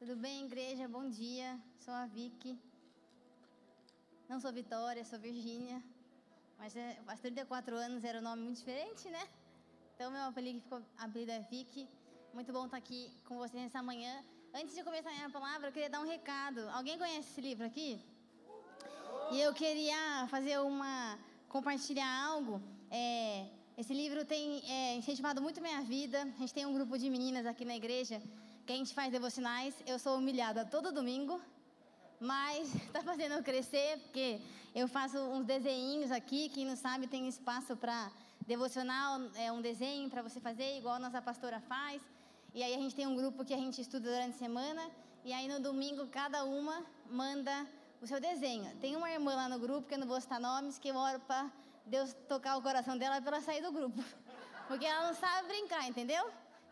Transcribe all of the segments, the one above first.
Tudo bem, igreja? Bom dia. Sou a Vicky. Não sou Vitória, sou Virgínia. Mas é, faz 34 anos era um nome muito diferente, né? Então, meu apelido, ficou, apelido é Vicky. Muito bom estar aqui com vocês nessa manhã. Antes de começar a minha palavra, eu queria dar um recado. Alguém conhece esse livro aqui? E eu queria fazer uma. compartilhar algo. É, esse livro tem é, incentivado muito minha vida. A gente tem um grupo de meninas aqui na igreja que a gente faz devocionais. Eu sou humilhada todo domingo, mas está fazendo crescer, porque eu faço uns desenhinhos aqui. Quem não sabe, tem espaço para devocional, é um desenho para você fazer, igual a nossa pastora faz. E aí a gente tem um grupo que a gente estuda durante a semana. E aí no domingo, cada uma manda o seu desenho. Tem uma irmã lá no grupo, que eu não vou citar nomes, que eu oro para Deus tocar o coração dela para ela sair do grupo. Porque ela não sabe brincar, entendeu?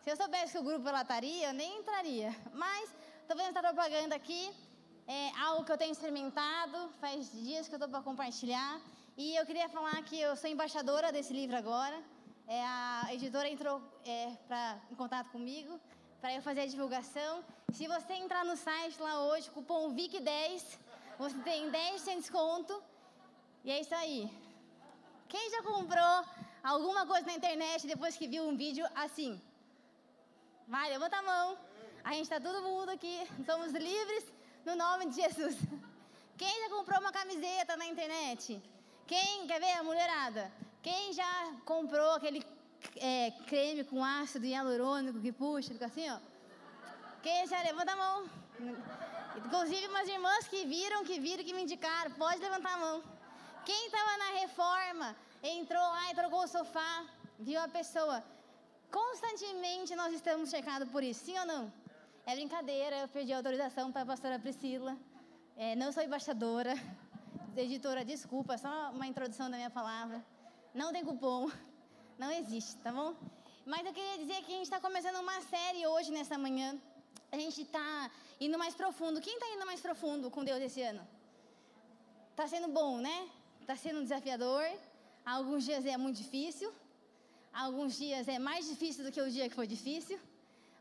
Se eu soubesse que o grupo ela estaria, eu nem entraria. Mas estou fazendo essa propaganda aqui. É algo que eu tenho experimentado, faz dias que eu estou para compartilhar. E eu queria falar que eu sou embaixadora desse livro agora. É, a editora entrou é, pra, em contato comigo para eu fazer a divulgação. Se você entrar no site lá hoje, cupom VIC10, você tem 10% de desconto. E é isso aí. Quem já comprou alguma coisa na internet depois que viu um vídeo assim? Vai, levanta a mão. A gente está todo mundo aqui, somos livres no nome de Jesus. Quem já comprou uma camiseta na internet? Quem, quer ver a mulherada? Quem já comprou aquele é, creme com ácido hialurônico que puxa, fica assim, ó? Quem já levanta a mão? Inclusive umas irmãs que viram, que viram, que me indicaram, pode levantar a mão. Quem estava na reforma, entrou lá e trocou o sofá, viu a pessoa. Constantemente nós estamos cercados por isso, sim ou não? É brincadeira, eu pedi autorização para a pastora Priscila. É, não sou embaixadora, editora, desculpa, só uma introdução da minha palavra. Não tem cupom, não existe, tá bom? Mas eu queria dizer que a gente está começando uma série hoje, nessa manhã. A gente está indo mais profundo. Quem está indo mais profundo com Deus esse ano? Está sendo bom, né? Está sendo desafiador. Alguns dias é muito difícil. Alguns dias é mais difícil do que o dia que foi difícil.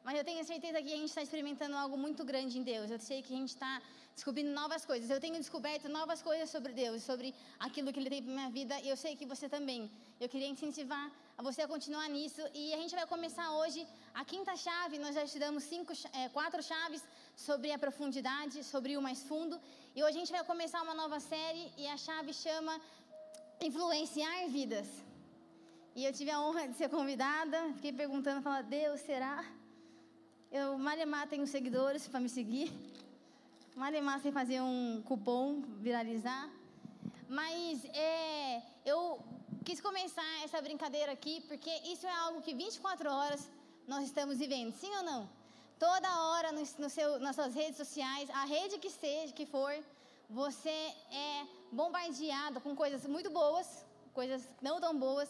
Mas eu tenho certeza que a gente está experimentando algo muito grande em Deus. Eu sei que a gente está descobrindo novas coisas. Eu tenho descoberto novas coisas sobre Deus, sobre aquilo que Ele tem para minha vida. E eu sei que você também. Eu queria incentivar a você a continuar nisso. E a gente vai começar hoje a quinta chave. Nós já estudamos cinco, é, quatro chaves sobre a profundidade, sobre o mais fundo. E hoje a gente vai começar uma nova série. E a chave chama Influenciar Vidas. E eu tive a honra de ser convidada. Fiquei perguntando, falando, Deus, será? Eu, Malemar, tenho seguidores para me seguir. Malemar, sem fazer um cupom viralizar. Mas é, eu quis começar essa brincadeira aqui porque isso é algo que 24 horas nós estamos vivendo, sim ou não? Toda hora no, no seu, nas suas redes sociais, a rede que seja, que for, você é bombardeado com coisas muito boas, coisas não tão boas,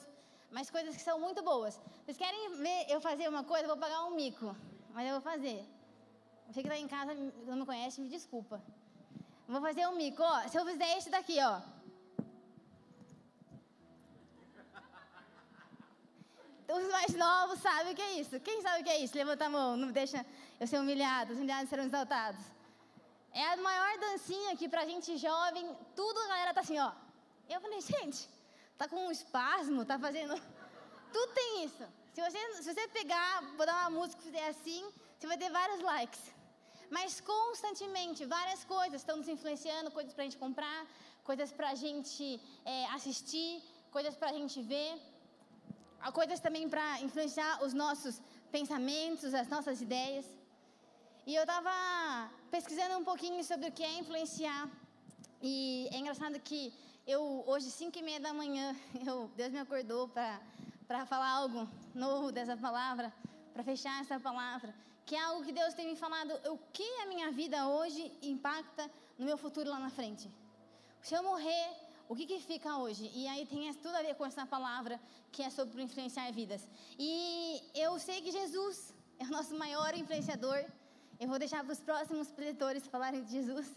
mas coisas que são muito boas. Vocês querem ver eu fazer uma coisa? Eu vou pagar um mico mas eu vou fazer. Você que está em casa não me conhece, me desculpa. Vou fazer um mico, ó. Se eu fizer esse daqui, ó. Os mais novos sabem o que é isso. Quem sabe o que é isso? Levanta a mão, não deixa eu ser humilhado. Os humilhados serão exaltados. É a maior dancinha que pra gente jovem, tudo a galera tá assim, ó. Eu falei, gente, tá com um espasmo, tá fazendo. Tudo tem isso. Se você, se você pegar, botar uma música e fizer assim, você vai ter vários likes. Mas constantemente, várias coisas estão nos influenciando, coisas para a gente comprar, coisas para a gente é, assistir, coisas para a gente ver, coisas também para influenciar os nossos pensamentos, as nossas ideias. E eu estava pesquisando um pouquinho sobre o que é influenciar. E é engraçado que eu, hoje, 5 e meia da manhã, eu, Deus me acordou para para falar algo novo dessa palavra, para fechar essa palavra, que é algo que Deus tem me falado, o que a minha vida hoje impacta no meu futuro lá na frente. Se eu morrer, o que, que fica hoje? E aí tem tudo a ver com essa palavra que é sobre influenciar vidas. E eu sei que Jesus é o nosso maior influenciador. Eu vou deixar para os próximos preletores falarem de Jesus.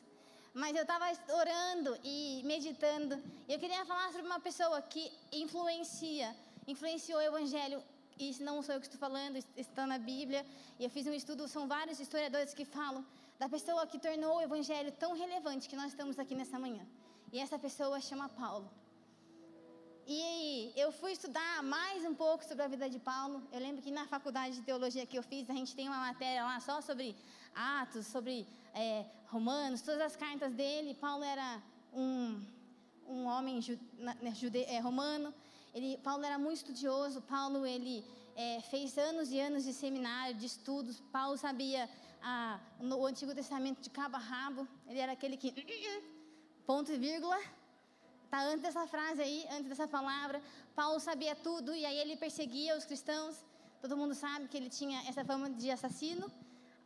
Mas eu estava orando e meditando. E eu queria falar sobre uma pessoa que influencia influenciou o evangelho. Isso não sou eu que estou falando, está na Bíblia. E eu fiz um estudo, são vários historiadores que falam da pessoa que tornou o evangelho tão relevante que nós estamos aqui nessa manhã. E essa pessoa chama Paulo. E eu fui estudar mais um pouco sobre a vida de Paulo. Eu lembro que na faculdade de teologia que eu fiz, a gente tem uma matéria lá só sobre Atos, sobre é, Romanos, todas as cartas dele. Paulo era um, um homem jude, jude, é, romano. Ele, Paulo era muito estudioso. Paulo ele é, fez anos e anos de seminário, de estudos. Paulo sabia a, o Antigo Testamento de cabo a rabo. Ele era aquele que ponto e vírgula Está antes dessa frase aí, antes dessa palavra. Paulo sabia tudo e aí ele perseguia os cristãos. Todo mundo sabe que ele tinha essa fama de assassino.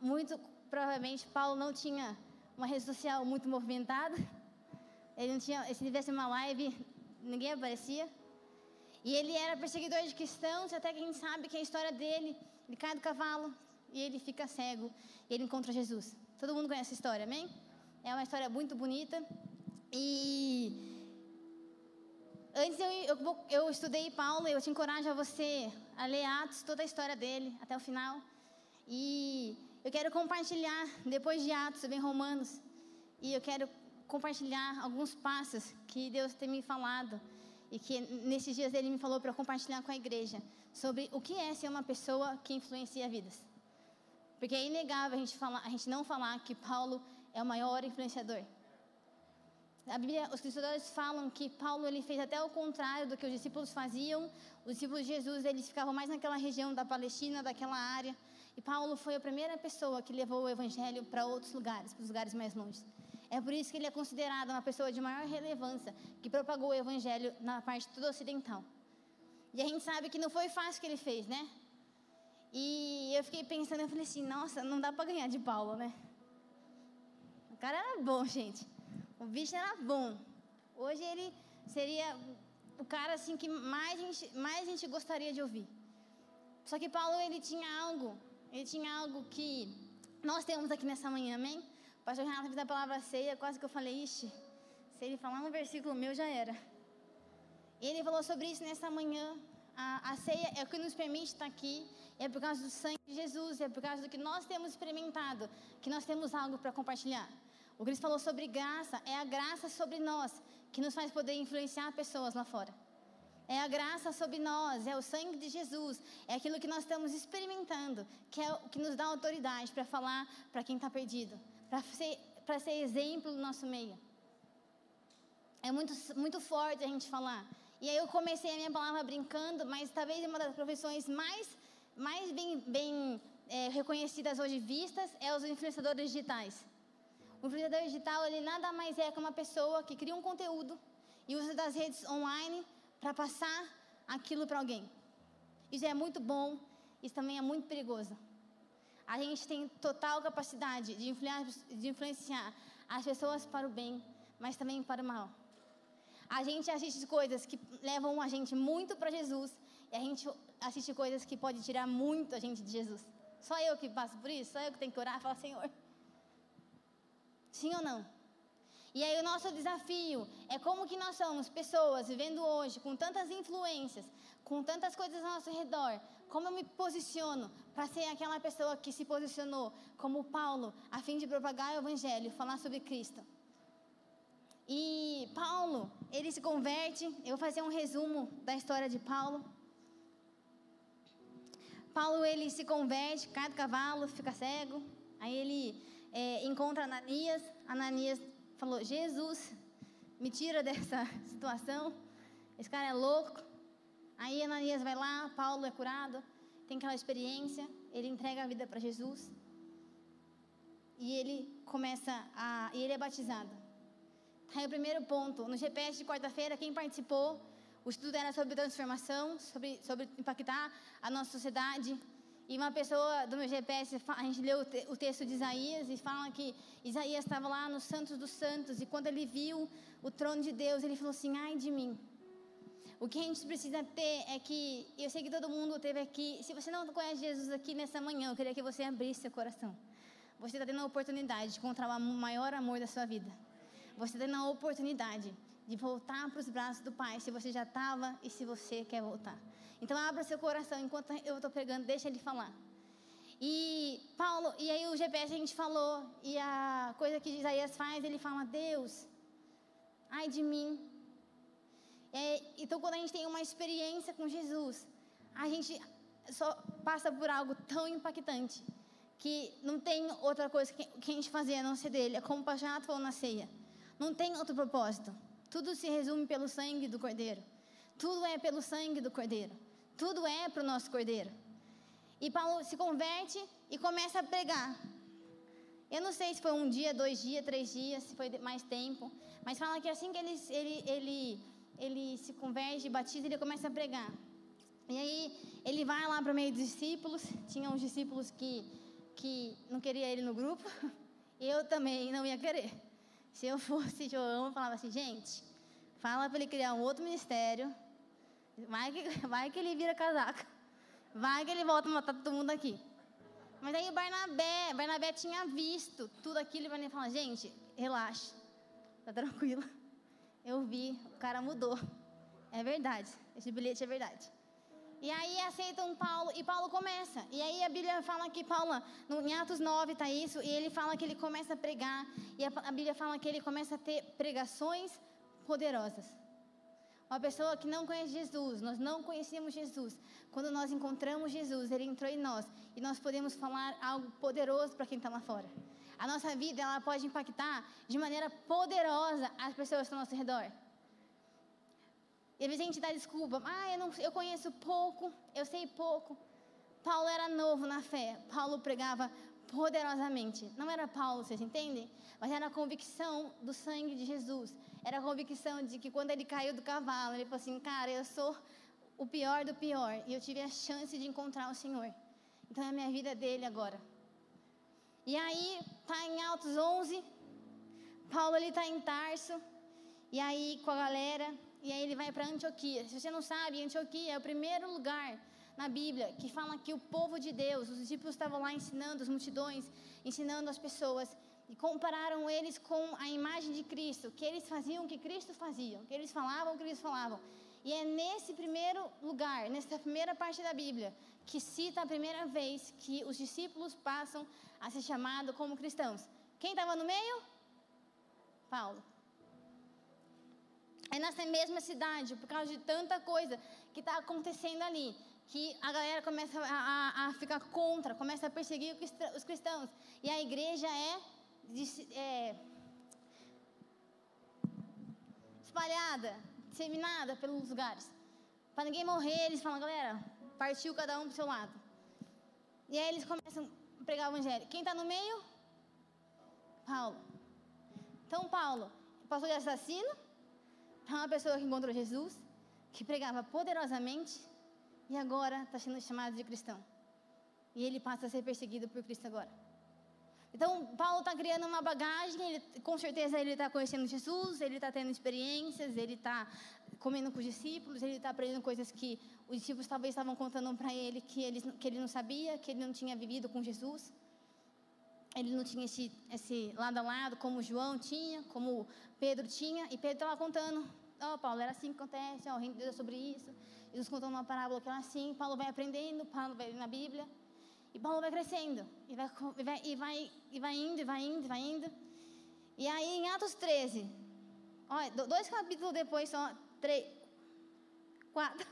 Muito provavelmente Paulo não tinha uma rede social muito movimentada. Ele não tinha, se tivesse uma live, ninguém aparecia. E ele era perseguidor de cristãos, até que a gente sabe que a história dele, ele cai do cavalo e ele fica cego e ele encontra Jesus. Todo mundo conhece essa história, amém? É uma história muito bonita. E Antes eu, eu, eu estudei Paulo, eu te encorajo a você a ler Atos, toda a história dele, até o final. E eu quero compartilhar, depois de Atos, vem Romanos. E eu quero compartilhar alguns passos que Deus tem me falado. E que nesses dias ele me falou para compartilhar com a igreja. Sobre o que é ser uma pessoa que influencia vidas. Porque é inegável a gente, falar, a gente não falar que Paulo é o maior influenciador. A Bíblia, os cristãos falam que Paulo ele fez até o contrário do que os discípulos faziam. Os discípulos de Jesus eles ficavam mais naquela região da Palestina, daquela área. E Paulo foi a primeira pessoa que levou o evangelho para outros lugares, para os lugares mais longe. É por isso que ele é considerado uma pessoa de maior relevância, que propagou o evangelho na parte toda ocidental. E a gente sabe que não foi fácil que ele fez, né? E eu fiquei pensando, eu falei assim, nossa, não dá para ganhar de Paulo, né? O cara era bom, gente. O bicho era bom. Hoje ele seria o cara assim que mais gente, mais gente gostaria de ouvir. Só que Paulo ele tinha algo, ele tinha algo que nós temos aqui nessa manhã, amém? O pastor Renato fez a palavra ceia, quase que eu falei, ixi, se ele falar um versículo meu já era. E ele falou sobre isso nessa manhã. A, a ceia é o que nos permite estar aqui, é por causa do sangue de Jesus, é por causa do que nós temos experimentado, que nós temos algo para compartilhar. O Cristo falou sobre graça, é a graça sobre nós que nos faz poder influenciar pessoas lá fora. É a graça sobre nós, é o sangue de Jesus, é aquilo que nós estamos experimentando, que é o que nos dá autoridade para falar para quem está perdido, para ser, ser exemplo no nosso meio. É muito, muito forte a gente falar. E aí eu comecei a minha palavra brincando, mas talvez uma das profissões mais, mais bem, bem é, reconhecidas hoje vistas é os influenciadores digitais. O influenciador digital, ele nada mais é que uma pessoa que cria um conteúdo e usa das redes online para passar aquilo para alguém. Isso é muito bom, isso também é muito perigoso. A gente tem total capacidade de influenciar, de influenciar as pessoas para o bem, mas também para o mal. A gente assiste coisas que levam a gente muito para Jesus e a gente assiste coisas que podem tirar muito a gente de Jesus. Só eu que passo por isso, só eu que tenho que orar e falar, Senhor, Sim ou não? E aí o nosso desafio é como que nós somos pessoas vivendo hoje com tantas influências, com tantas coisas ao nosso redor, como eu me posiciono para ser aquela pessoa que se posicionou como Paulo, a fim de propagar o evangelho, falar sobre Cristo. E Paulo, ele se converte, eu vou fazer um resumo da história de Paulo. Paulo, ele se converte, cai do cavalo, fica cego, aí ele é, encontra Ananias. Ananias falou: Jesus, me tira dessa situação. Esse cara é louco. Aí Ananias vai lá, Paulo é curado, tem aquela experiência, ele entrega a vida para Jesus. E ele começa a. E ele é batizado. Tá aí o primeiro ponto. No GPS de quarta-feira, quem participou, o estudo era sobre transformação, sobre, sobre impactar a nossa sociedade. E uma pessoa do meu GPS, a gente leu o texto de Isaías e fala que Isaías estava lá no Santos dos Santos e quando ele viu o trono de Deus, ele falou assim: ai de mim. O que a gente precisa ter é que, eu sei que todo mundo teve aqui, se você não conhece Jesus aqui nessa manhã, eu queria que você abrisse seu coração. Você está tendo a oportunidade de encontrar o maior amor da sua vida. Você está tendo a oportunidade de voltar para os braços do Pai, se você já estava e se você quer voltar. Então abra seu coração enquanto eu estou pregando, deixa ele falar. E Paulo, e aí o GPS a gente falou, e a coisa que Isaías faz, ele fala: Deus, ai de mim. É, então, quando a gente tem uma experiência com Jesus, a gente só passa por algo tão impactante que não tem outra coisa que, que a gente fazer a não ser dele. É como o Pastor falou na ceia. Não tem outro propósito. Tudo se resume pelo sangue do Cordeiro. Tudo é pelo sangue do Cordeiro. Tudo é para o nosso Cordeiro. E Paulo se converte e começa a pregar. Eu não sei se foi um dia, dois dias, três dias, se foi mais tempo. Mas fala que assim que ele, ele, ele, ele se converte, batiza, ele começa a pregar. E aí ele vai lá para o meio dos discípulos. Tinha uns discípulos que, que não queria ele no grupo. Eu também não ia querer. Se eu fosse João, eu falava assim, gente, fala para ele criar um outro ministério. Vai que, vai que ele vira casaca. Vai que ele volta a matar todo mundo aqui. Mas aí Barnabé, Barnabé tinha visto tudo aquilo e Barnabé falou, gente, relaxa, tá tranquilo. Eu vi, o cara mudou. É verdade, esse bilhete é verdade. E aí aceitam Paulo, e Paulo começa. E aí a Bíblia fala que Paulo, em Atos 9 está isso, e ele fala que ele começa a pregar, e a, a Bíblia fala que ele começa a ter pregações poderosas. Uma pessoa que não conhece Jesus, nós não conhecíamos Jesus. Quando nós encontramos Jesus, Ele entrou em nós e nós podemos falar algo poderoso para quem está lá fora. A nossa vida ela pode impactar de maneira poderosa as pessoas ao nosso redor. E às vezes a gente dá desculpa, ah, eu, não, eu conheço pouco, eu sei pouco. Paulo era novo na fé, Paulo pregava poderosamente. Não era Paulo, vocês entendem? Mas era a convicção do sangue de Jesus. Era a convicção de que quando ele caiu do cavalo, ele falou assim: Cara, eu sou o pior do pior. E eu tive a chance de encontrar o Senhor. Então é a minha vida dele agora. E aí, tá em Altos 11. Paulo ele tá em Tarso. E aí, com a galera. E aí ele vai para Antioquia. Se você não sabe, Antioquia é o primeiro lugar na Bíblia que fala que o povo de Deus, os discípulos estavam lá ensinando as multidões, ensinando as pessoas e compararam eles com a imagem de Cristo, que eles faziam o que Cristo fazia, que eles falavam o que eles falavam. E é nesse primeiro lugar, nessa primeira parte da Bíblia, que cita a primeira vez que os discípulos passam a ser chamados como cristãos. Quem estava no meio? Paulo. É nessa mesma cidade, por causa de tanta coisa que está acontecendo ali, que a galera começa a, a, a, ficar contra, começa a perseguir os cristãos. E a igreja é, é espalhada, disseminada pelos lugares. Para ninguém morrer, eles falam, galera, partiu cada um para o seu lado. E aí eles começam a pregar o evangelho. Quem está no meio? Paulo. Então, Paulo, pastor de assassino, é uma pessoa que encontrou Jesus, que pregava poderosamente e agora está sendo chamado de cristão. E ele passa a ser perseguido por Cristo agora. Então, Paulo está criando uma bagagem, ele, com certeza ele está conhecendo Jesus, ele está tendo experiências, ele está comendo com os discípulos, ele está aprendendo coisas que os discípulos talvez estavam contando para ele que ele, que ele não sabia, que ele não tinha vivido com Jesus. Ele não tinha esse, esse lado a lado, como João tinha, como Pedro tinha, e Pedro estava contando: Ó, oh, Paulo, era assim que acontece, ó, o reino de Deus é sobre isso. Jesus contando uma parábola que era assim, Paulo vai aprendendo, Paulo vai na Bíblia. E Paulo vai crescendo, e vai, e vai, e vai, e vai indo, e vai indo, e vai indo. E aí em Atos 13, olha, dois capítulos depois, só três, quatro.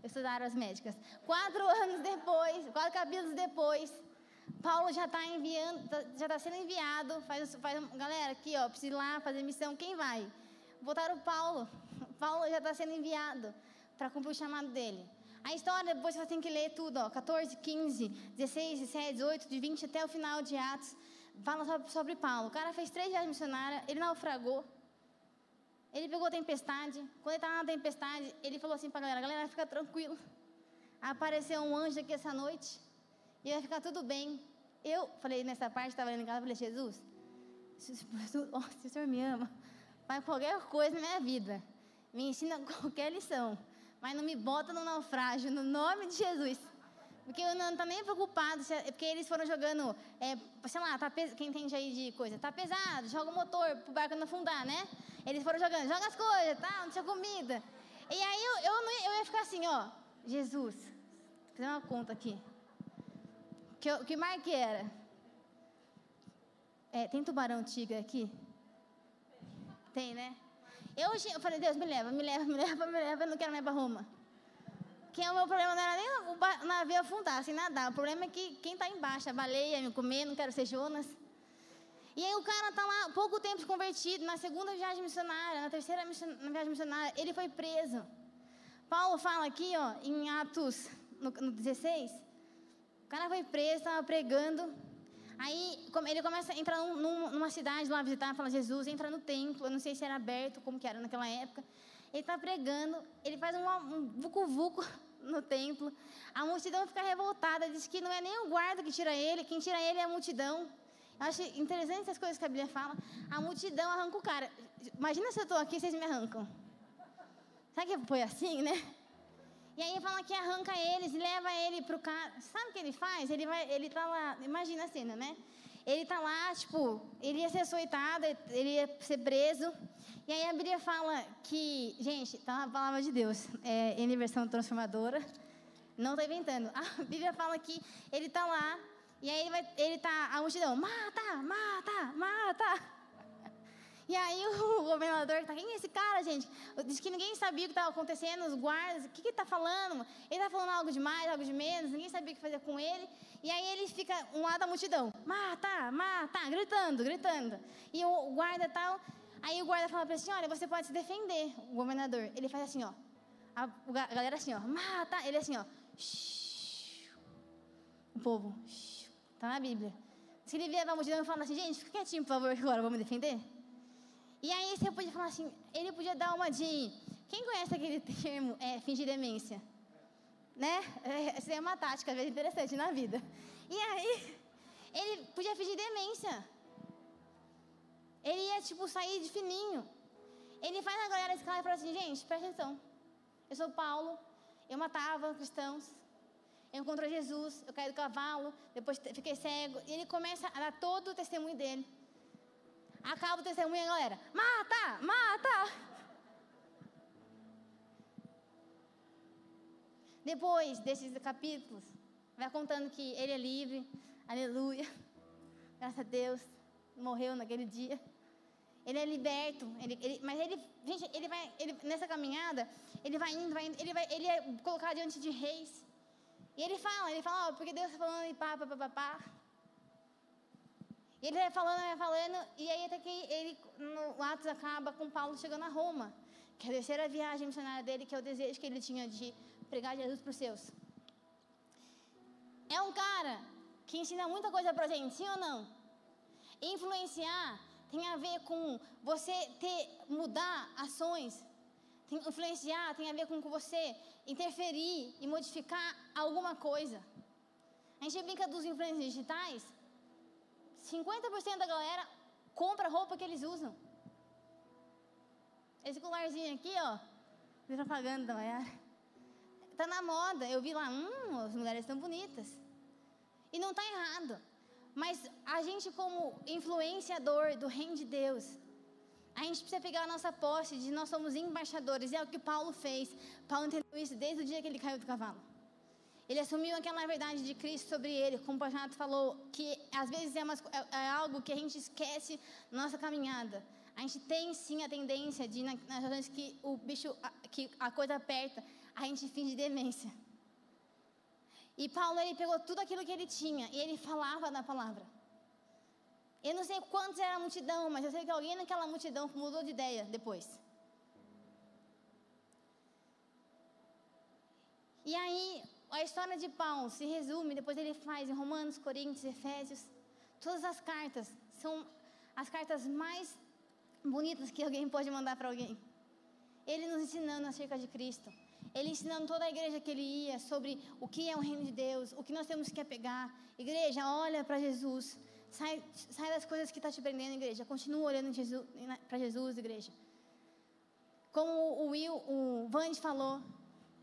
Eu sou da área médicas. Quatro anos depois, quatro capítulos depois, Paulo já está enviando, tá, já está sendo enviado. Faz, faz, galera, aqui, ó, precisa ir lá fazer missão. Quem vai? Botaram Paulo. Paulo já está sendo enviado para cumprir o chamado dele. A história, depois você tem que ler tudo, ó, 14, 15, 16, 17, 18, de 20 até o final de Atos. Fala sobre, Paulo. O cara fez três viagens missionárias, ele naufragou. Ele pegou tempestade. Quando ele estava na tempestade, ele falou assim para a galera: galera, fica tranquilo. Apareceu um anjo aqui essa noite e vai ficar tudo bem. Eu falei nessa parte, estava lendo em casa, falei: Jesus, se, se o Senhor me ama, faz qualquer coisa na minha vida. Me ensina qualquer lição mas não me bota no naufrágio, no nome de Jesus. Porque eu não estou nem preocupado, se, é, porque eles foram jogando, é, sei lá, tá pes, quem entende aí de coisa, tá pesado, joga o motor pro barco não afundar, né? Eles foram jogando, joga as coisas, tá, não tinha comida. E aí eu, eu, não, eu ia ficar assim, ó, Jesus, vou fazer uma conta aqui. Que, mar que era? É, tem tubarão tigre aqui? Tem, né? Eu, eu falei, Deus, me leva, me leva, me leva, me leva, eu não quero mais para Roma. Que é o meu problema não era nem o navio afundar, sem nadar. O problema é que quem está embaixo, a baleia, me comer, não quero ser Jonas. E aí o cara está lá, pouco tempo convertido, na segunda viagem missionária, na terceira viagem missionária, ele foi preso. Paulo fala aqui, ó, em Atos, no, no 16, o cara foi preso, estava pregando, Aí ele começa a entrar num, numa cidade lá visitar, fala Jesus, entra no templo, eu não sei se era aberto, como que era naquela época. Ele está pregando, ele faz um, vucu-vucu no templo. A multidão fica revoltada, diz que não é nem o guarda que tira ele, quem tira ele é a multidão. Eu acho interessante as coisas que a Bíblia fala. A multidão arranca o cara. Imagina se eu estou aqui e vocês me arrancam. Sabe que foi assim, né? E aí fala que arranca eles leva ele pro cara. Sabe o que ele faz? Ele vai, ele tá lá, imagina a cena, né? Ele tá lá, tipo, ele ia ser açoitado, ele ia ser preso. E aí a Bíblia fala que, gente, tá na palavra de Deus, é em versão transformadora. Não estou inventando. A Bíblia fala que ele tá lá, e aí ele, vai, ele tá, a multidão, mata, mata, mata. E aí o governador está, quem é esse cara, gente? Diz que ninguém sabia o que estava acontecendo, os guardas, o que ele está falando? Ele está falando algo de mais, algo de menos, ninguém sabia o que fazer com ele. E aí ele fica um lado da multidão, mata, mata, gritando, gritando. E o guarda tal, aí o guarda fala para assim, olha, você pode se defender, o governador. Ele faz assim, ó, a, galera assim, ó, mata, ele assim, ó, shh, o povo, está na Bíblia. Se ele vier para a multidão e fala assim, gente, fica quietinho, por favor, agora, vamos me defender? E aí você podia falar assim, ele podia dar uma de. Quem conhece aquele termo é, fingir demência? Né? É, essa é uma tática, às vezes, interessante na vida. E aí, ele podia fingir demência. Ele ia, tipo, sair de fininho. Ele faz a galera escalar e fala assim, gente, presta atenção. Eu sou Paulo, eu matava cristãos, eu encontrei Jesus, eu caí do cavalo, depois fiquei cego. E ele começa a dar todo o testemunho dele. Acaba o testemunho, galera. Mata, mata. Depois desses capítulos, vai contando que ele é livre, aleluia, graças a Deus, morreu naquele dia. Ele é liberto, ele, ele, mas ele, gente, ele vai, ele, nessa caminhada, ele vai indo, vai indo, ele, vai, ele é colocado diante de reis. E ele fala, ele fala, ó, porque Deus está falando e pá, pá, pá, pá, pá. Ele vai falando, vai falando, e aí até que ele, no Atos acaba com Paulo chegando a Roma, que é a terceira viagem missionária dele, que é o desejo que ele tinha de pregar Jesus para os seus. É um cara que ensina muita coisa para gente, sim ou não? Influenciar tem a ver com você ter, mudar ações. Tem, influenciar tem a ver com você interferir e modificar alguma coisa. A gente brinca dos influencers digitais, 50% da galera compra roupa que eles usam. Esse colarzinho aqui, ó, de propaganda da Maiara. Tá na moda. Eu vi lá, hum, as mulheres estão bonitas. E não está errado. Mas a gente, como influenciador do reino de Deus, a gente precisa pegar a nossa posse de nós somos embaixadores. E é o que Paulo fez. Paulo entendeu isso desde o dia que ele caiu do cavalo. Ele assumiu aquela verdade de Cristo sobre ele, como o Pajanato falou, que às vezes é, uma, é, é, algo que a gente esquece na nossa caminhada. A gente tem sim a tendência de, nas razões que o bicho, que a coisa aperta, a gente finge demência. E Paulo, ele pegou tudo aquilo que ele tinha e ele falava da palavra. Eu não sei quantos era a multidão, mas eu sei que alguém naquela multidão mudou de ideia depois. E aí, a história de Paulo se resume, depois ele faz em Romanos, Coríntios, Efésios. Todas as cartas são as cartas mais bonitas que alguém pode mandar para alguém. Ele nos ensinando acerca de Cristo. Ele ensinando toda a igreja que ele ia sobre o que é o reino de Deus, o que nós temos que apegar. Igreja, olha para Jesus. Sai, sai das coisas que está te prendendo, igreja. Continua olhando para Jesus, igreja. Como o Will, o Vande falou,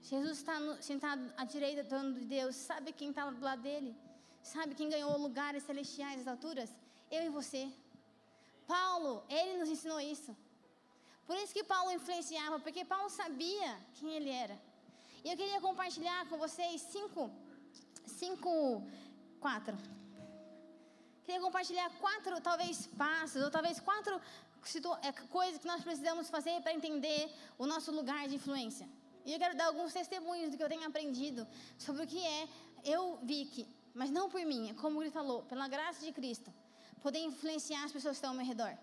Jesus está sentado à direita do trono de Deus. Sabe quem está do lado dele? Sabe quem ganhou lugares celestiais às alturas? Eu e você. Paulo, ele nos ensinou isso. Por isso que Paulo influenciava, porque Paulo sabia quem ele era. E eu queria compartilhar com vocês cinco, cinco quatro. Queria compartilhar quatro, talvez, passos, ou talvez quatro é, coisas que nós precisamos fazer para entender o nosso lugar de influência. E eu quero dar alguns testemunhos do que eu tenho aprendido sobre o que é eu, Vicky, mas não por mim, é como ele falou, pela graça de Cristo, poder influenciar as pessoas que estão ao meu redor.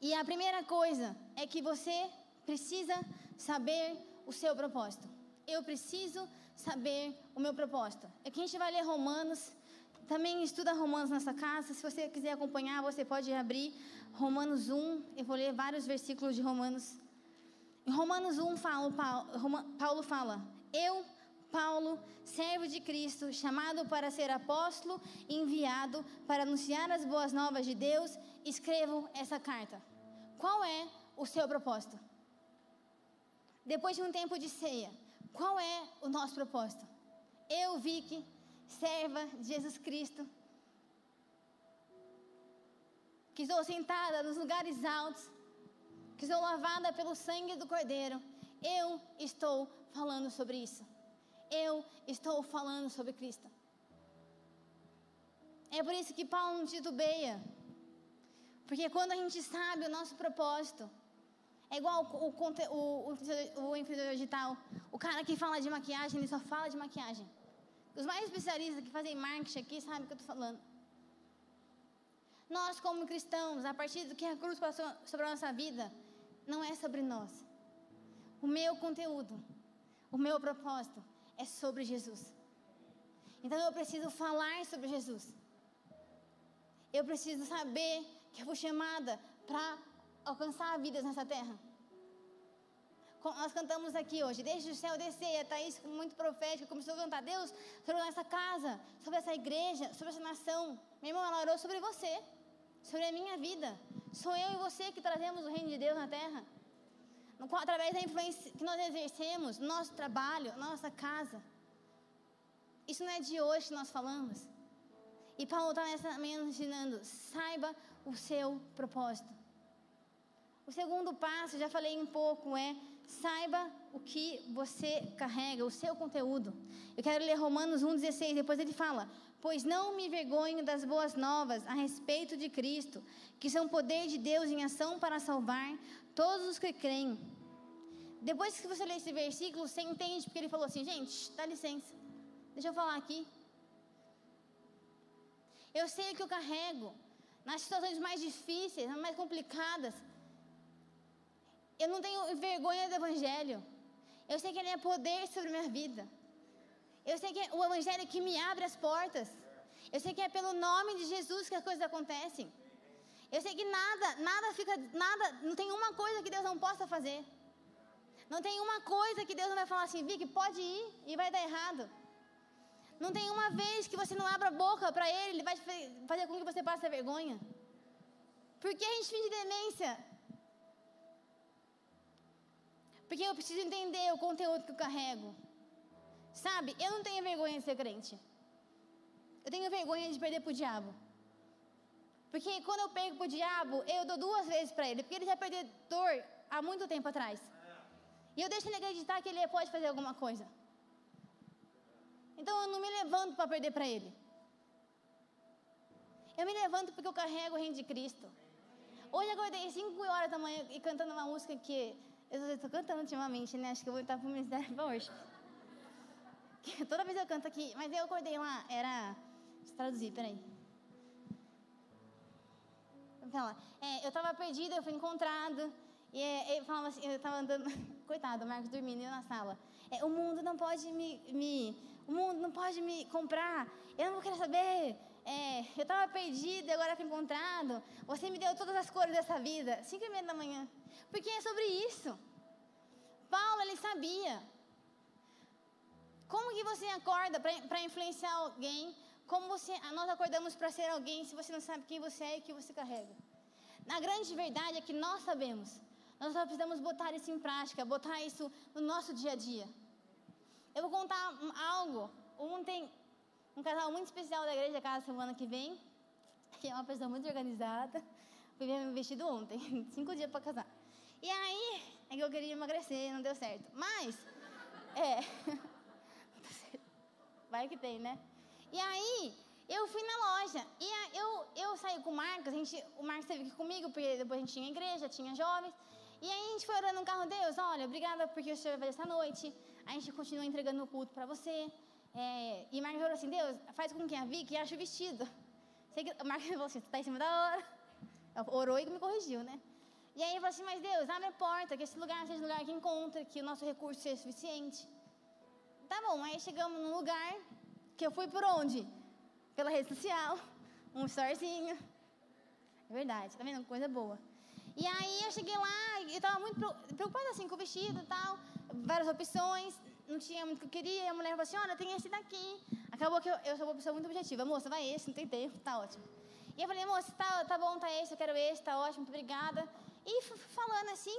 E a primeira coisa é que você precisa saber o seu propósito. Eu preciso saber o meu propósito. É que a gente vai ler Romanos, também estuda Romanos nessa casa. Se você quiser acompanhar, você pode abrir Romanos 1. Eu vou ler vários versículos de Romanos. Em Romanos 1, Paulo, Paulo fala: Eu, Paulo, servo de Cristo, chamado para ser apóstolo, enviado para anunciar as boas novas de Deus, escrevo essa carta. Qual é o seu propósito? Depois de um tempo de ceia, qual é o nosso propósito? Eu, Vicky, serva de Jesus Cristo, que estou sentada nos lugares altos, que estou lavada pelo sangue do Cordeiro, eu estou falando sobre isso. Eu estou falando sobre Cristo. É por isso que Paulo não titubeia. Porque quando a gente sabe o nosso propósito, é igual o, o, o, o influenciador digital. O cara que fala de maquiagem, ele só fala de maquiagem. Os mais especialistas que fazem marketing aqui sabem o que eu estou falando. Nós, como cristãos, a partir do que a cruz passou sobre a nossa vida, não é sobre nós. O meu conteúdo, o meu propósito é sobre Jesus. Então eu preciso falar sobre Jesus. Eu preciso saber que eu fui chamada para alcançar vidas nessa terra. Nós cantamos aqui hoje, desde o céu descer, a Thaís, muito profética, começou a cantar Deus sobre essa casa, sobre essa igreja, sobre essa nação. Meu irmão, ela orou sobre você, sobre a minha vida. Sou eu e você que trazemos o reino de Deus na terra. Através da influência que nós exercemos, nosso trabalho, nossa casa. Isso não é de hoje que nós falamos. E Paulo está nessa manhã ensinando: saiba o seu propósito. O segundo passo, já falei um pouco, é saiba o que você carrega, o seu conteúdo. Eu quero ler Romanos 1,16, depois ele fala: Pois não me vergonho das boas novas a respeito de Cristo, que são poder de Deus em ação para salvar todos os que creem. Depois que você lê esse versículo, você entende porque ele falou assim: gente, dá licença, deixa eu falar aqui. Eu sei que eu carrego nas situações mais difíceis, mais complicadas. Eu não tenho vergonha do Evangelho. Eu sei que ele é poder sobre minha vida. Eu sei que é o Evangelho que me abre as portas. Eu sei que é pelo nome de Jesus que as coisas acontecem. Eu sei que nada, nada fica, nada, não tem uma coisa que Deus não possa fazer. Não tem uma coisa que Deus não vai falar assim, Vicky, pode ir e vai dar errado. Não tem uma vez que você não abra a boca para Ele, Ele vai fazer com que você passe a vergonha. Por que a gente finge demência? Porque eu preciso entender o conteúdo que eu carrego. Sabe, eu não tenho vergonha de ser crente. Eu tenho vergonha de perder para o diabo. Porque quando eu perco para o diabo, eu dou duas vezes para ele. Porque ele já é perdedor há muito tempo atrás. E eu deixo ele acreditar que ele pode fazer alguma coisa. Então eu não me levanto para perder para ele. Eu me levanto porque eu carrego o reino de Cristo. Hoje eu acordei 5 horas da manhã e cantando uma música que eu estou cantando ultimamente, né? Acho que eu vou estar para o Ministério para hoje. Toda vez eu canto aqui, mas eu acordei lá, era. Deixa eu traduzir, peraí. Então, é, eu estava perdida, eu fui encontrado. E é, falava assim, eu estava andando. Coitado, o Marcos dormindo eu na sala. É, o mundo não pode me, me. O mundo não pode me comprar. Eu não quero saber. É, eu estava perdida, agora fui encontrado. Você me deu todas as cores dessa vida. Cinco e meia da manhã. Porque é sobre isso. Paulo, ele sabia. Como que você acorda para influenciar alguém? Como você, nós acordamos para ser alguém se você não sabe quem você é e o que você carrega? Na grande verdade é que nós sabemos. Nós só precisamos botar isso em prática, botar isso no nosso dia a dia. Eu vou contar algo. Ontem, um casal muito especial da igreja casa semana que vem, que é uma pessoa muito organizada, fui ver meu vestido ontem, cinco dias para casar. E aí, é que eu queria emagrecer, não deu certo. Mas, é. vai que tem, né? E aí, eu fui na loja. E eu, eu saí com o Marcos, a gente, o Marcos esteve aqui comigo, porque depois a gente tinha igreja, tinha jovens. E aí a gente foi orando no carro, Deus, olha, obrigada porque o Senhor vai essa noite. A gente continua entregando o culto para você. É, e Marcos falou assim, Deus, faz com que a Vicky ache o vestido. O Marcos falou assim, está em cima da hora. Orou e me corrigiu, né? E aí ele falou assim, mas Deus, abre a porta, que esse lugar seja o lugar que encontra, que o nosso recurso seja suficiente. Tá bom, aí chegamos num lugar que eu fui por onde? Pela rede social, um storyzinho. É verdade, tá vendo? Coisa boa. E aí eu cheguei lá eu tava muito preocupada assim com o vestido e tal, várias opções, não tinha muito o que eu queria, e a mulher falou assim, olha, tem esse daqui. Acabou que eu, eu sou uma pessoa muito objetiva, moça, vai esse, não tem tempo, tá ótimo. E eu falei, moça, tá, tá bom, tá esse, eu quero esse, tá ótimo, obrigada. E falando assim,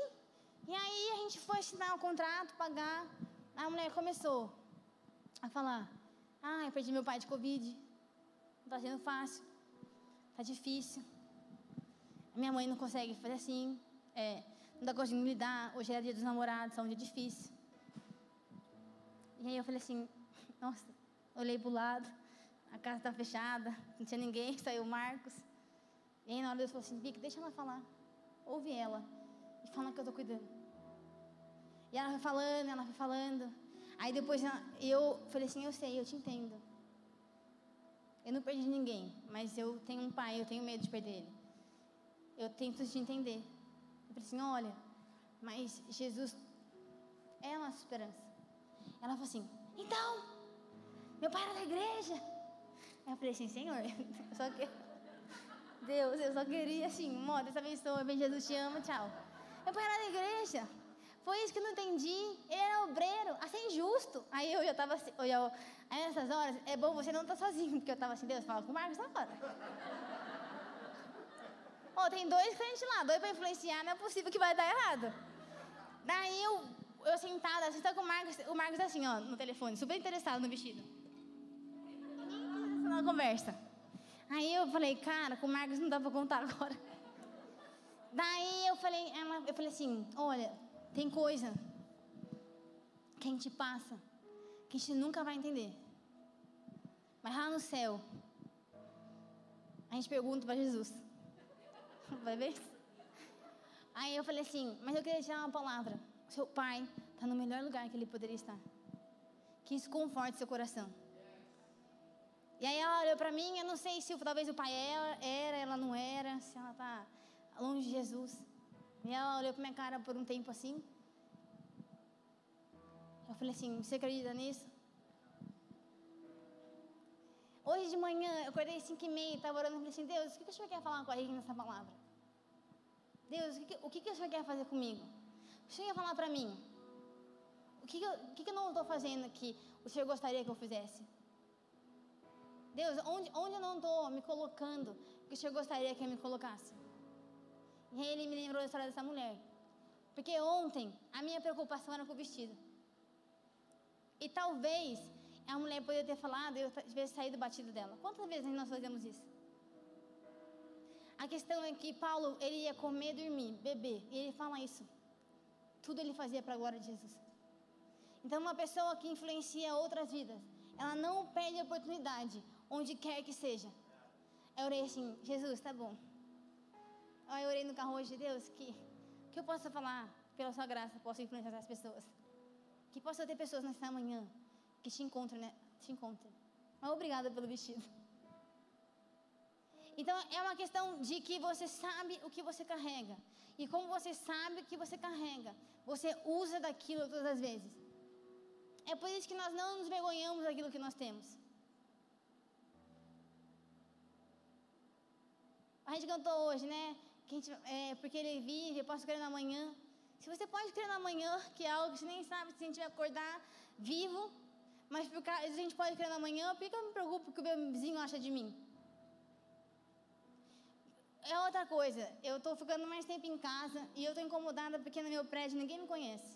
e aí a gente foi assinar o contrato, pagar. A mulher começou a falar, ah, eu perdi meu pai de Covid, não tá sendo fácil, tá difícil. Minha mãe não consegue fazer assim, é, não dá conseguindo lidar, hoje é dia dos namorados, é um dia difícil. E aí eu falei assim, nossa, olhei pro lado, a casa está fechada, não tinha ninguém, saiu o Marcos. E aí na hora Deus falou assim, Vic, deixa ela falar. Ouve ela e fala que eu estou cuidando. E ela foi falando, ela foi falando. Aí depois eu falei assim, eu sei, eu te entendo. Eu não perdi ninguém, mas eu tenho um pai, eu tenho medo de perder ele. Eu tento te entender. Eu falei assim, olha, mas Jesus é a nossa esperança. Ela falou assim, então, meu pai era da igreja. Eu falei assim, Senhor, só que... Deus, eu só queria assim, moda, essa abençoa, bem Jesus te ama, tchau. Meu pai era da igreja. Foi isso que eu não entendi. Ele era obreiro, assim, justo. Aí eu já estava assim, eu, aí nessas horas, é bom você não estar tá sozinho, porque eu estava assim, Deus, fala com o Marcos agora. Ó, oh, tem dois crentes lá, dois para influenciar, não é possível que vai dar errado. Daí eu, eu sentada, assim, tá com o Marcos, o Marcos assim, ó, no telefone, super interessado no vestido. Na conversa. Aí eu falei, cara, com o Marcos não dá para contar agora. Daí eu falei, ela, eu falei assim, olha, tem coisa que a gente passa, que a gente nunca vai entender. Mas lá no céu, a gente pergunta para Jesus. Vai ver? Aí eu falei assim, mas eu queria te dar uma palavra. Seu pai está no melhor lugar que ele poderia estar. Que isso conforte seu coração. E aí ela olhou para mim, eu não sei se talvez o pai era ela não era, se ela está longe de Jesus. E ela olhou para minha cara por um tempo assim. Eu falei assim: Você acredita nisso? Hoje de manhã, eu acordei às 5 e meia, estava orando e falei assim: Deus, o que, o Senhor quer falar com a gente nessa palavra? Deus, o que, o que o Senhor quer fazer comigo? O Senhor quer falar para mim? O que, que, eu, o que, que eu não estou fazendo que o Senhor gostaria que eu fizesse? Deus, onde, onde eu não estou me colocando que o Senhor gostaria que eu me colocasse? Ele me lembrou da história dessa mulher. Porque ontem a minha preocupação era com o vestido. E talvez a mulher poderia ter falado e eu tivesse saído batido dela. Quantas vezes nós fazemos isso? A questão é que Paulo, ele ia comer, dormir, beber. E ele fala isso. Tudo ele fazia para a glória de Jesus. Então, uma pessoa que influencia outras vidas, ela não perde a oportunidade, onde quer que seja. Eu orei assim, Jesus, tá bom. Eu orei no carro hoje, Deus, que, que eu possa falar pela sua graça, possa influenciar as pessoas. Que possa ter pessoas nessa manhã que te encontrem, né? Te encontrem. Mas obrigada pelo vestido. Então é uma questão de que você sabe o que você carrega. E como você sabe o que você carrega, você usa daquilo todas as vezes. É por isso que nós não nos vergonhamos daquilo que nós temos. A gente cantou hoje, né? É, porque ele vive, eu posso crer na manhã. Se você pode crer na manhã, que é algo que você nem sabe se a gente vai acordar vivo, mas por a gente pode crer na manhã, por que eu me preocupo que o meu vizinho acha de mim? É outra coisa, eu estou ficando mais tempo em casa e eu estou incomodada porque no meu prédio ninguém me conhece.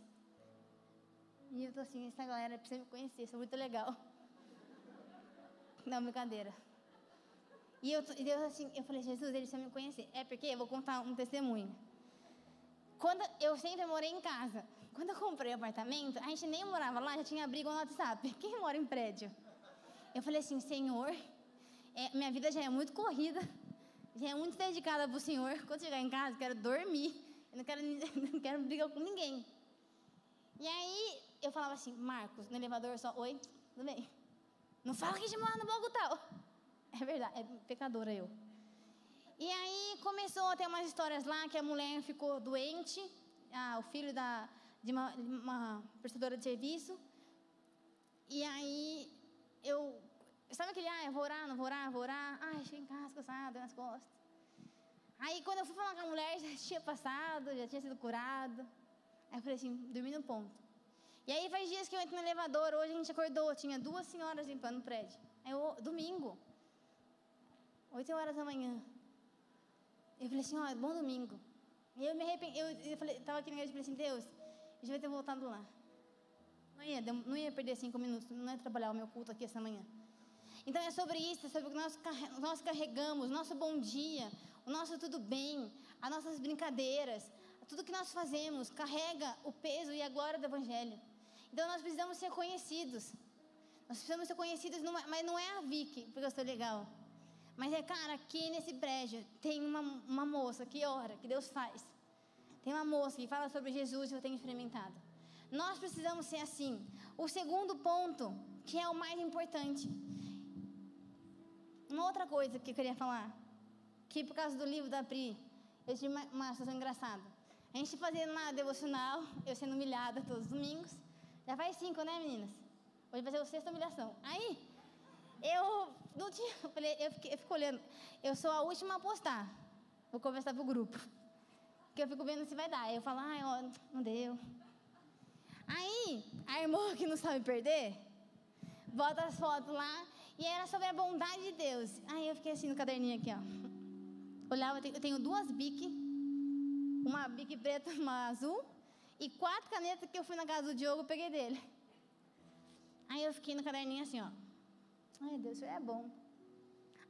E eu estou assim, essa galera precisa me conhecer, sou muito legal. Não, brincadeira. E eu, Deus assim, eu falei, Jesus, ele precisa me conhecer. É porque eu vou contar um testemunho. Quando eu sempre morei em casa. Quando eu comprei o apartamento, a gente nem morava lá, já tinha abrigo no WhatsApp. Quem mora em prédio? Eu falei assim, Senhor, é, minha vida já é muito corrida, já é muito dedicada para o Senhor. Quando chegar em casa, eu quero dormir, eu não quero, não quero brigar com ninguém. E aí eu falava assim, Marcos, no elevador só, oi, tudo bem? Não fala que te manda no bloco tal. É verdade, é pecadora eu. E aí começou a ter umas histórias lá que a mulher ficou doente, ah, o filho da, de uma, uma prestadora de serviço. E aí eu. Sabe aquele, ah, eu vou orar, não vou orar, vou orar. Ai, cheguei em casa cansada, nas costas. Aí quando eu fui falar com a mulher, já tinha passado, já tinha sido curado. Aí eu falei assim, dormi no ponto. E aí faz dias que eu entro no elevador, hoje a gente acordou, tinha duas senhoras limpando o prédio. Eu, domingo, 8 horas da manhã. Eu falei assim, ó, oh, bom domingo. E eu me arrependi, eu, eu falei, tava aqui na igreja e falei assim, Deus, eu devia ter voltado lá. Não ia, não ia perder cinco minutos, não ia trabalhar o meu culto aqui essa manhã. Então é sobre isso, é sobre o que nós, nós carregamos, nosso bom dia, o nosso tudo bem, as nossas brincadeiras, tudo que nós fazemos carrega o peso e a glória do Evangelho. Então nós precisamos ser conhecidos. Nós precisamos ser conhecidos, mas não é a Vicky, porque eu sou legal. Mas é, cara, aqui nesse prédio tem uma, uma moça que ora, que Deus faz. Tem uma moça que fala sobre Jesus e eu tenho experimentado. Nós precisamos ser assim. O segundo ponto, que é o mais importante. Uma outra coisa que eu queria falar, que por causa do livro da Pri, eu tive uma, uma situação engraçada. A gente fazendo uma devocional, eu sendo humilhada todos os domingos. Já faz cinco, né, meninas? Hoje vai ser a sexta humilhação. Aí, eu não tinha. Eu, falei, eu, fiquei, eu fico olhando. Eu sou a última a postar. Vou conversar pro grupo. Porque eu fico vendo se vai dar. Aí eu falo, ai, ó, não deu. Aí, a irmã que não sabe perder, bota as fotos lá. E era sobre a bondade de Deus. Aí eu fiquei assim no caderninho aqui, ó. Olhava, eu tenho duas biques. Uma bique preta, uma azul. E quatro canetas que eu fui na casa do Diogo, peguei dele. Aí eu fiquei no caderninho assim, ó. Ai, Deus, é bom.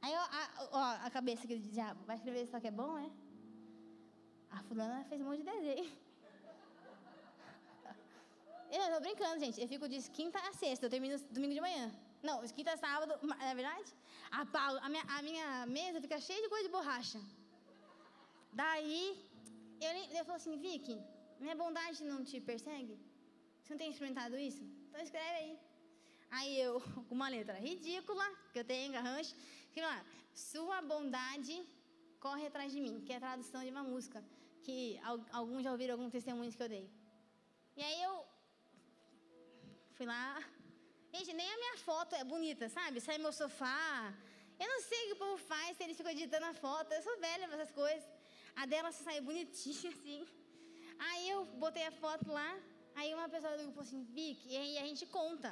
Aí, ó, a, ó, a cabeça aqui do diabo, vai escrever só que é bom, é? A fulana fez um monte de desenho. Eu tô brincando, gente. Eu fico de quinta a sexta, eu termino domingo de manhã. Não, quinta a sábado, é verdade? A, a, minha, a minha mesa fica cheia de coisa de borracha. Daí, eu, eu falo assim, Vicky, minha bondade não te persegue? Você não tem experimentado isso? Então escreve aí. Aí eu, com uma letra ridícula, que eu tenho garrancho, escrevi lá, sua bondade corre atrás de mim, que é a tradução de uma música, que alguns já ouviram alguns testemunhos que eu dei. E aí eu fui lá, gente, nem a minha foto é bonita, sabe? Sai meu sofá. Eu não sei o que o povo faz se eles ficam editando a foto, eu sou velha para essas coisas. A dela saiu bonitinha assim. Aí eu botei a foto lá, aí uma pessoa do grupo assim, Vic, e aí a gente conta.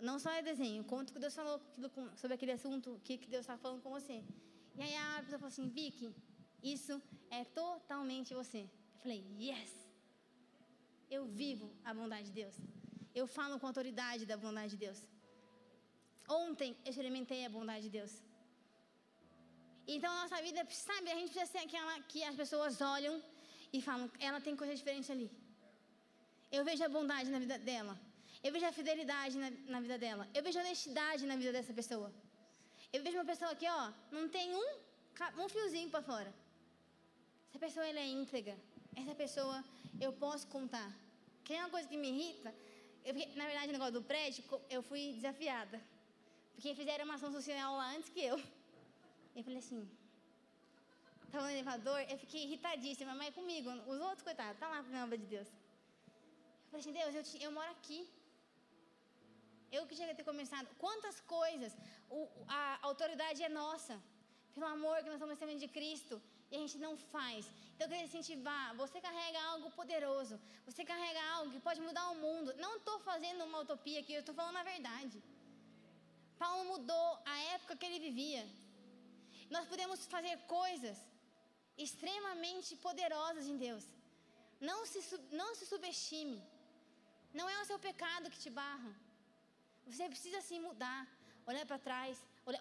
Não só é desenho, conta o que Deus falou sobre aquele assunto, o que Deus está falando com você. E aí a pessoa falou assim, Vicky, isso é totalmente você. Eu falei, yes! Eu vivo a bondade de Deus. Eu falo com autoridade da bondade de Deus. Ontem eu experimentei a bondade de Deus. Então a nossa vida, sabe, a gente precisa ser aquela que as pessoas olham e falam, ela tem coisa diferente ali. Eu vejo a bondade na vida dela. Eu vejo a fidelidade na, na vida dela. Eu vejo a honestidade na vida dessa pessoa. Eu vejo uma pessoa aqui, ó, não tem um, um fiozinho para fora. Essa pessoa ela é íntegra. Essa pessoa eu posso contar. Que é uma coisa que me irrita. Eu na verdade, no negócio do prédio, eu fui desafiada. Porque fizeram uma ação social lá antes que eu. Eu falei assim, estava no elevador, eu fiquei irritadíssima, mas é comigo, os outros, coitados, tá lá, pela obra de Deus. Eu falei assim, Deus, eu, te, eu moro aqui. Eu que tinha que ter começado. Quantas coisas, o, a autoridade é nossa. Pelo amor que nós estamos recebendo de Cristo. E a gente não faz. Então eu queria incentivar. Você carrega algo poderoso. Você carrega algo que pode mudar o mundo. Não estou fazendo uma utopia aqui, eu estou falando a verdade. Paulo mudou a época que ele vivia. Nós podemos fazer coisas extremamente poderosas em Deus. Não se, não se subestime. Não é o seu pecado que te barra. Você precisa sim mudar, olhar para trás,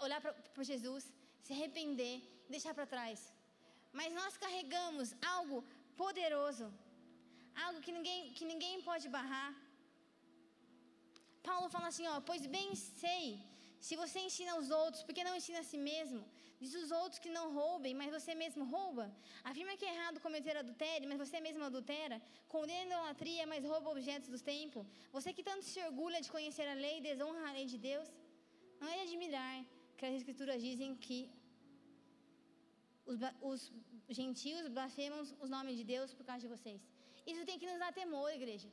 olhar para Jesus, se arrepender e deixar para trás. Mas nós carregamos algo poderoso, algo que ninguém, que ninguém pode barrar. Paulo fala assim: ó, pois bem sei Se você ensina os outros, por que não ensina a si mesmo? Diz os outros que não roubem, mas você mesmo rouba. Afirma que é errado cometer adultério, mas você mesmo adultera. Condena a idolatria, mas rouba objetos do templo. Você que tanto se orgulha de conhecer a lei e desonra a lei de Deus. Não é de admirar que as escrituras dizem que os, os gentios blasfemam os nomes de Deus por causa de vocês. Isso tem que nos dar temor, igreja.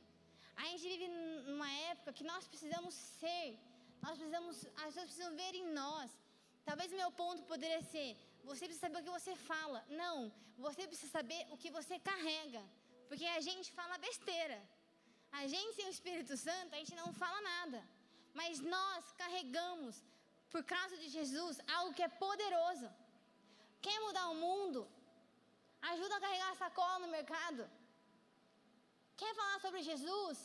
A gente vive numa época que nós precisamos ser, nós precisamos, as pessoas precisam ver em nós. Talvez meu ponto poderia ser: você precisa saber o que você fala. Não, você precisa saber o que você carrega. Porque a gente fala besteira. A gente sem o Espírito Santo, a gente não fala nada. Mas nós carregamos, por causa de Jesus, algo que é poderoso. Quer mudar o mundo? Ajuda a carregar a sacola no mercado. Quer falar sobre Jesus?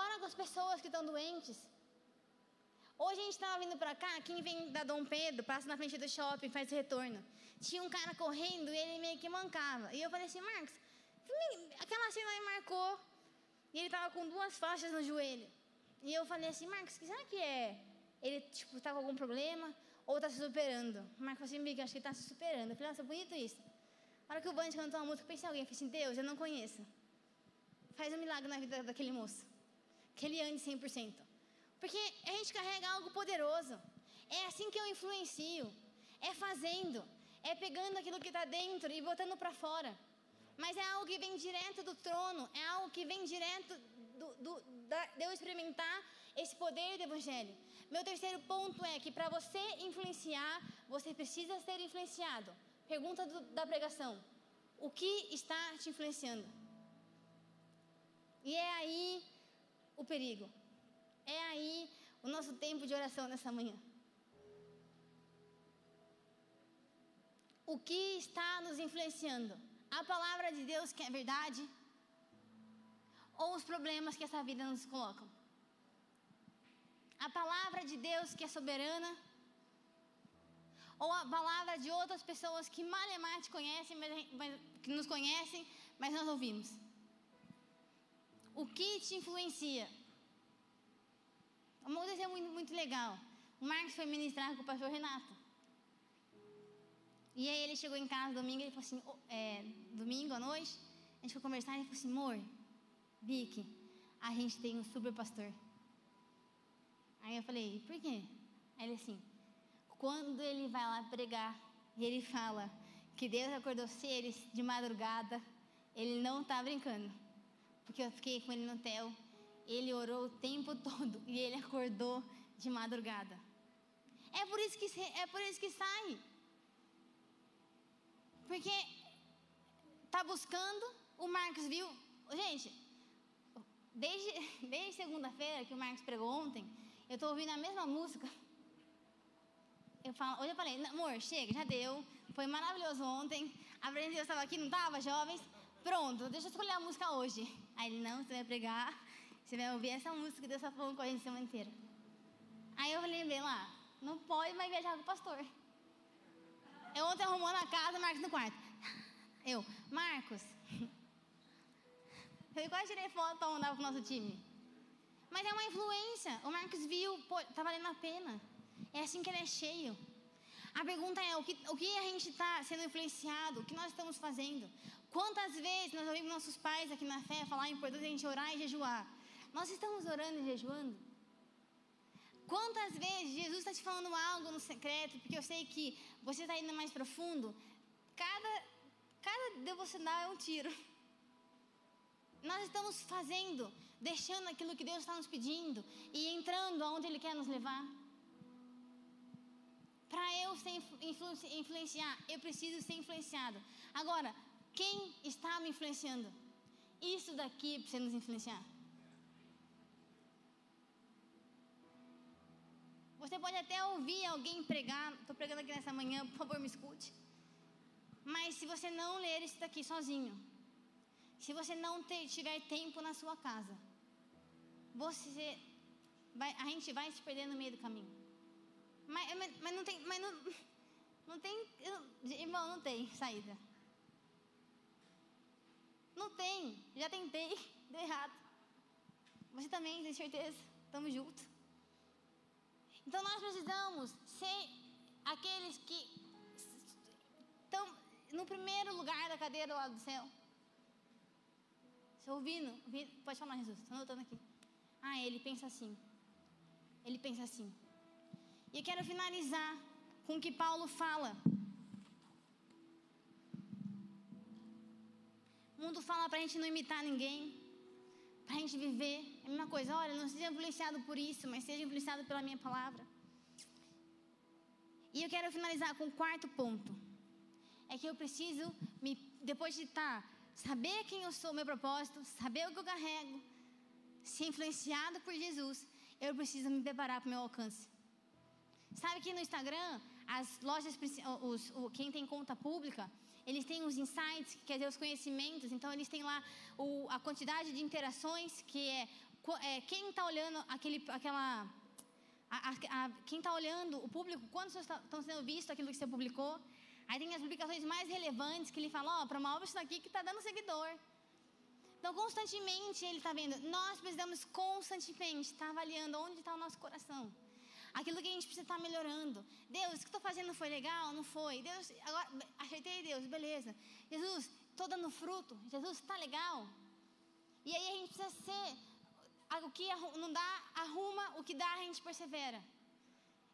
Ora com as pessoas que estão doentes. Hoje a gente estava vindo para cá, quem vem da Dom Pedro, passa na frente do shopping, faz retorno. Tinha um cara correndo e ele meio que mancava. E eu falei assim, Marcos, aquela cena me marcou. E ele estava com duas faixas no joelho. E eu falei assim, Marcos, será que é? Ele, tipo, está com algum problema ou está se superando? O Marcos falou assim, Miga, acho que ele está se superando. Eu falei, nossa, bonito isso. Na hora que o Band cantou uma música, eu pensei em alguém. Eu falei assim, Deus, eu não conheço. Faz um milagre na vida daquele moço. Que ele ande 100%. Porque a gente carrega algo poderoso. É assim que eu influencio. É fazendo. É pegando aquilo que está dentro e botando para fora. Mas é algo que vem direto do trono. É algo que vem direto do, do, da, de eu experimentar esse poder do Evangelho. Meu terceiro ponto é que para você influenciar, você precisa ser influenciado. Pergunta do, da pregação: O que está te influenciando? E é aí o perigo. É aí o nosso tempo de oração nessa manhã. O que está nos influenciando? A palavra de Deus que é verdade? Ou os problemas que essa vida nos coloca? A palavra de Deus que é soberana? Ou a palavra de outras pessoas que mal e mal te conhecem, mas, mas, que nos conhecem, mas nós ouvimos? O que te influencia? Uma coisa é muito, muito legal. O Marcos foi ministrar com o pastor Renato. E aí ele chegou em casa domingo ele falou assim, é, domingo à noite, a gente foi conversar e ele falou assim, amor, Vicky, a gente tem um super pastor. Aí eu falei, por quê? Aí ele assim, quando ele vai lá pregar e ele fala que Deus acordou seres de madrugada, ele não está brincando porque eu fiquei com ele no hotel. Ele orou o tempo todo e ele acordou de madrugada. É por isso que, é por isso que sai. Porque tá buscando, o Marcos viu. Gente, desde, desde segunda-feira que o Marcos pregou ontem, eu estou ouvindo a mesma música. Eu falo, hoje eu falei, amor, chega, já deu. Foi maravilhoso ontem. A Deus estava aqui, não estava, jovens? Pronto, deixa eu escolher a música hoje. Aí ele, não, você vai pregar, você vai ouvir essa música que Deus está falando com a gente a semana inteira. Aí eu lembrei lá, não pode mais viajar com o pastor. Eu ontem arrumando a casa, Marcos no quarto. Eu, Marcos. Eu quase tirei foto para mandar pro nosso time. Mas é uma influência. O Marcos viu, pô, tá valendo a pena. É assim que ele é cheio. A pergunta é: o que, o que a gente está sendo influenciado? O que nós estamos fazendo? Quantas vezes nós ouvimos nossos pais aqui na fé falar a importância de a gente orar e jejuar? Nós estamos orando e jejuando? Quantas vezes Jesus está te falando algo no secreto, porque eu sei que você está indo mais profundo? Cada, cada devocional é um tiro. Nós estamos fazendo, deixando aquilo que Deus está nos pedindo e entrando aonde Ele quer nos levar. Para eu ser influenciar, eu preciso ser influenciado. Agora, quem está me influenciando? Isso daqui precisa nos influenciar. Você pode até ouvir alguém pregar, estou pregando aqui nessa manhã, por favor me escute. Mas se você não ler isso daqui sozinho, se você não ter, tiver tempo na sua casa, você vai, a gente vai se perder no meio do caminho. Mas, mas, mas não tem, mas não, não tem, irmão, não tem saída. Não tem. Já tentei. Deu errado. Você também, tem certeza? Tamo junto. Então nós precisamos ser aqueles que estão no primeiro lugar da cadeira lá do céu. Você ouvindo, ouvindo? Pode falar, Jesus, estou anotando aqui. Ah, ele pensa assim. Ele pensa assim. E eu quero finalizar com o que Paulo fala. O mundo fala para a gente não imitar ninguém, para a gente viver. A mesma coisa, olha, não seja influenciado por isso, mas seja influenciado pela minha palavra. E eu quero finalizar com o quarto ponto. É que eu preciso, me, depois de estar, tá, saber quem eu sou, meu propósito, saber o que eu carrego, ser influenciado por Jesus, eu preciso me preparar para o meu alcance. Sabe que no Instagram, as lojas, os, o, quem tem conta pública, eles têm os insights, quer dizer, os conhecimentos, então eles têm lá o, a quantidade de interações, que é, é quem está olhando aquele, aquela. A, a, quem está olhando o público, quantos estão sendo vistos aquilo que você publicou. Aí tem as publicações mais relevantes que ele fala, ó, oh, promove isso aqui que está dando seguidor. Então, constantemente ele está vendo. Nós precisamos constantemente estar tá avaliando onde está o nosso coração. Aquilo que a gente precisa estar tá melhorando. Deus, o que estou fazendo foi legal? Não foi? Deus, agora, ajeitei Deus, beleza. Jesus, estou dando fruto. Jesus, está legal? E aí a gente precisa ser. O que não dá, arruma. O que dá, a gente persevera.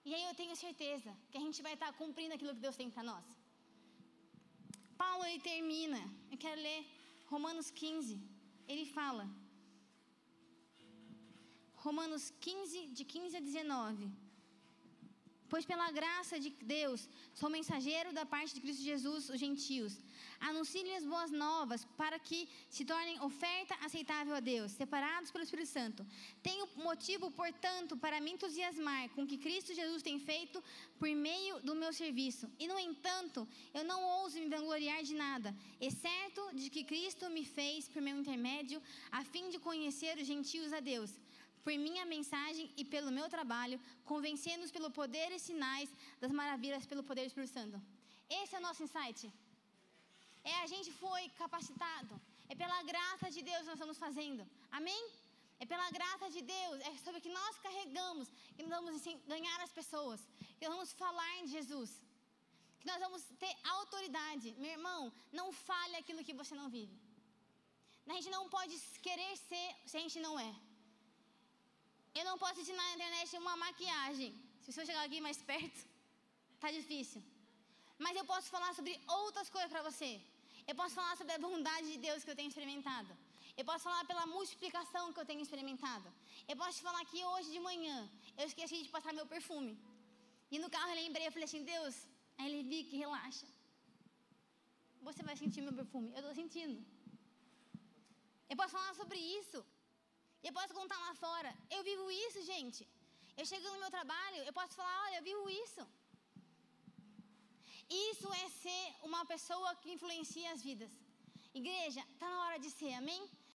E aí eu tenho certeza que a gente vai estar tá cumprindo aquilo que Deus tem para nós. Paulo ele termina. Eu quero ler Romanos 15 ele fala. Romanos 15, de 15 a 19. Pois pela graça de Deus, sou mensageiro da parte de Cristo Jesus, os gentios. Anuncie-lhes boas novas, para que se tornem oferta aceitável a Deus, separados pelo Espírito Santo. Tenho motivo, portanto, para me entusiasmar com o que Cristo Jesus tem feito por meio do meu serviço. E, no entanto, eu não ouso me vangloriar de nada, exceto de que Cristo me fez por meu intermédio, a fim de conhecer os gentios a Deus por minha mensagem e pelo meu trabalho, convencendo-os pelo poder e sinais das maravilhas pelo poder do Espírito Santo. Esse é o nosso insight. É a gente foi capacitado. É pela graça de Deus que nós estamos fazendo. Amém? É pela graça de Deus, é sobre o que nós carregamos que nós vamos ganhar as pessoas, que nós vamos falar de Jesus, que nós vamos ter autoridade. Meu irmão, não fale aquilo que você não vive. A gente não pode querer ser se a gente não é. Eu não posso ensinar na internet uma maquiagem. Se você chegar aqui mais perto, tá difícil. Mas eu posso falar sobre outras coisas para você. Eu posso falar sobre a bondade de Deus que eu tenho experimentado. Eu posso falar pela multiplicação que eu tenho experimentado. Eu posso te falar que hoje de manhã eu esqueci de passar meu perfume. E no carro eu lembrei, eu falei assim, Deus, aí ele vi que relaxa. Você vai sentir meu perfume. Eu estou sentindo. Eu posso falar sobre isso. Eu posso contar lá fora. Eu vivo isso, gente. Eu chego no meu trabalho, eu posso falar, olha, eu vivo isso. Isso é ser uma pessoa que influencia as vidas. Igreja, está na hora de ser, amém?